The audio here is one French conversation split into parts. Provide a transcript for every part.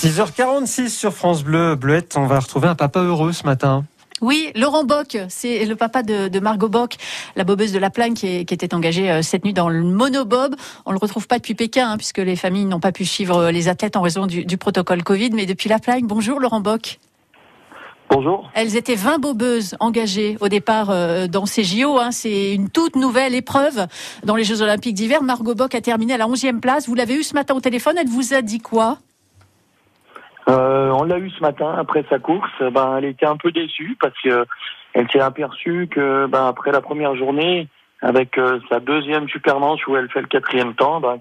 6h46 sur France Bleu. Bleuette, on va retrouver un papa heureux ce matin. Oui, Laurent Bock, c'est le papa de, Margot Bock, la bobeuse de la Plagne qui, était engagée euh, cette nuit dans le monobob. On le retrouve pas depuis Pékin, hein, puisque les familles n'ont pas pu suivre euh, les athlètes en raison du, protocole Covid, mais depuis la Plagne. Bonjour Laurent Bock. Bonjour. Elles étaient 20 bobeuses engagées au départ euh, dans ces JO. Hein. C'est une toute nouvelle épreuve dans les Jeux Olympiques d'hiver. Margot Bock a terminé à la 11e place. Vous l'avez eu ce matin au téléphone. Elle vous a dit quoi? Euh, on l'a eu ce matin après sa course. Ben, elle était un peu déçue parce que elle s'est aperçue que ben, après la première journée, avec euh, sa deuxième super manche où elle fait le quatrième temps, ben,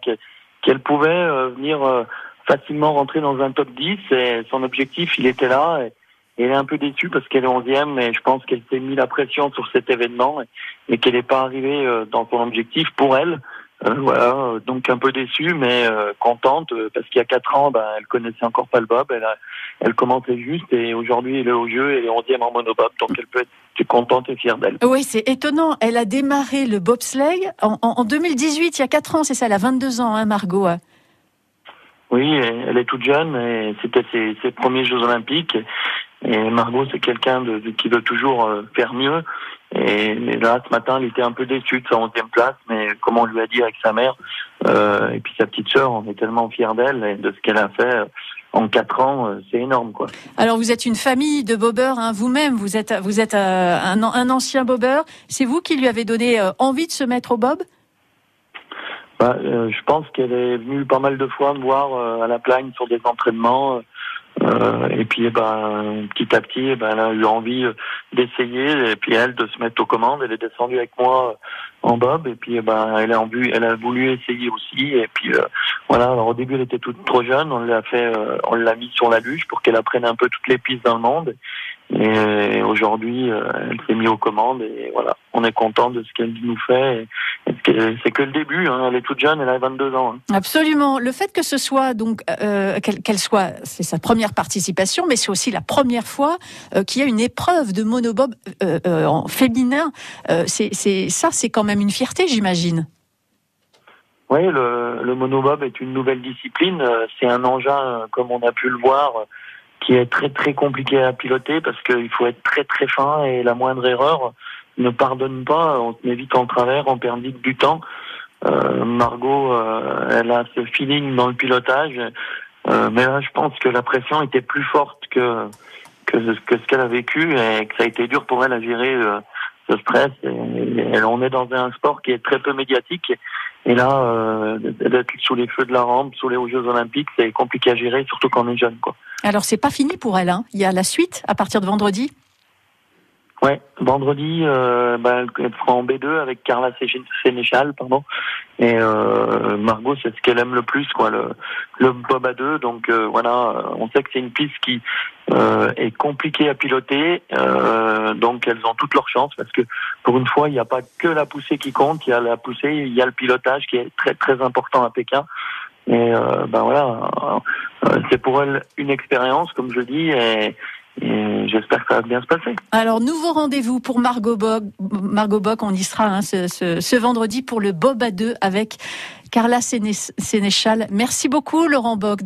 qu'elle pouvait euh, venir facilement rentrer dans un top 10 et son objectif il était là. Et, elle est un peu déçue parce qu'elle est onzième et je pense qu'elle s'est mis la pression sur cet événement et, et qu'elle n'est pas arrivée dans son objectif pour elle. Euh, voilà, donc un peu déçue, mais euh, contente euh, parce qu'il y a quatre ans, ben, elle connaissait encore pas le bob, elle, a, elle commençait juste et aujourd'hui elle est au jeu, elle est onzième en monobob, donc elle peut être contente et fière d'elle. Oui, c'est étonnant. Elle a démarré le bobsleigh en, en, 2018, il y a quatre ans, c'est ça, elle a 22 ans, hein, Margot. Oui, elle est toute jeune et c'était ses, ses premiers Jeux Olympiques. Et Margot, c'est quelqu'un de, qui veut toujours faire mieux. Et là, ce matin, elle était un peu déçue de sa 11 place, mais comme on lui a dit avec sa mère euh, et puis sa petite sœur, on est tellement fiers d'elle et de ce qu'elle a fait en quatre ans, euh, c'est énorme, quoi. Alors, vous êtes une famille de bobeurs, hein, vous-même. Vous êtes, vous êtes euh, un, un, ancien bobeur. C'est vous qui lui avez donné euh, envie de se mettre au bob? Bah, Je pense qu'elle est venue pas mal de fois me voir à la plagne sur des entraînements. Euh, et puis, eh ben, petit à petit, eh ben, elle a eu envie euh, d'essayer, et puis elle de se mettre aux commandes. Elle est descendue avec moi euh, en bob, et puis, eh ben, elle a envie, elle a voulu essayer aussi. Et puis, voilà. Alors au début, elle était toute trop jeune. On l'a fait, on l'a mis sur la luche pour qu'elle apprenne un peu toutes les pistes dans le monde. Et aujourd'hui, elle s'est mise aux commandes, et voilà. On est content de ce qu'elle nous fait. C'est que le début. Hein. Elle est toute jeune, elle a 22 ans. Hein. Absolument. Le fait que ce soit donc qu'elle soit, c'est sa première participation, mais c'est aussi la première fois euh, qu'il y a une épreuve de monobob euh, euh, en féminin. c'est ça, c'est quand même une fierté, j'imagine. Oui, le, le, monobob est une nouvelle discipline. C'est un engin, comme on a pu le voir, qui est très très compliqué à piloter parce qu'il faut être très très fin et la moindre erreur ne pardonne pas. On se met vite en travers, on perd vite du temps. Margot, elle a ce feeling dans le pilotage. Euh, mais là, je pense que la pression était plus forte que que, ce qu'elle a vécu et que ça a été dur pour elle à gérer euh, ce stress. Et, on est dans un sport qui est très peu médiatique. Et là, euh, d'être sous les feux de la rampe, sous les Jeux Olympiques, c'est compliqué à gérer, surtout quand on est jeune. Quoi. Alors, c'est pas fini pour elle. Hein. Il y a la suite à partir de vendredi. Ouais, vendredi, euh, bah, elle sera en B2 avec Carla Sénéchal, pardon. Et euh, Margot, c'est ce qu'elle aime le plus, quoi, le, le bob à deux. Donc euh, voilà, on sait que c'est une piste qui euh, est compliquée à piloter. Euh, donc elles ont toutes leurs chances parce que pour une fois, il n'y a pas que la poussée qui compte. Il y a la poussée, il y a le pilotage qui est très très important à Pékin. Et ben voilà, c'est pour elle une expérience, comme je dis. Et, et j'espère que ça va bien se passer. Alors, nouveau rendez-vous pour Margot Bock. Margot Bock, on y sera hein, ce, vendredi pour le Bob à deux avec Carla Sénéchal. Merci beaucoup, Laurent Bock.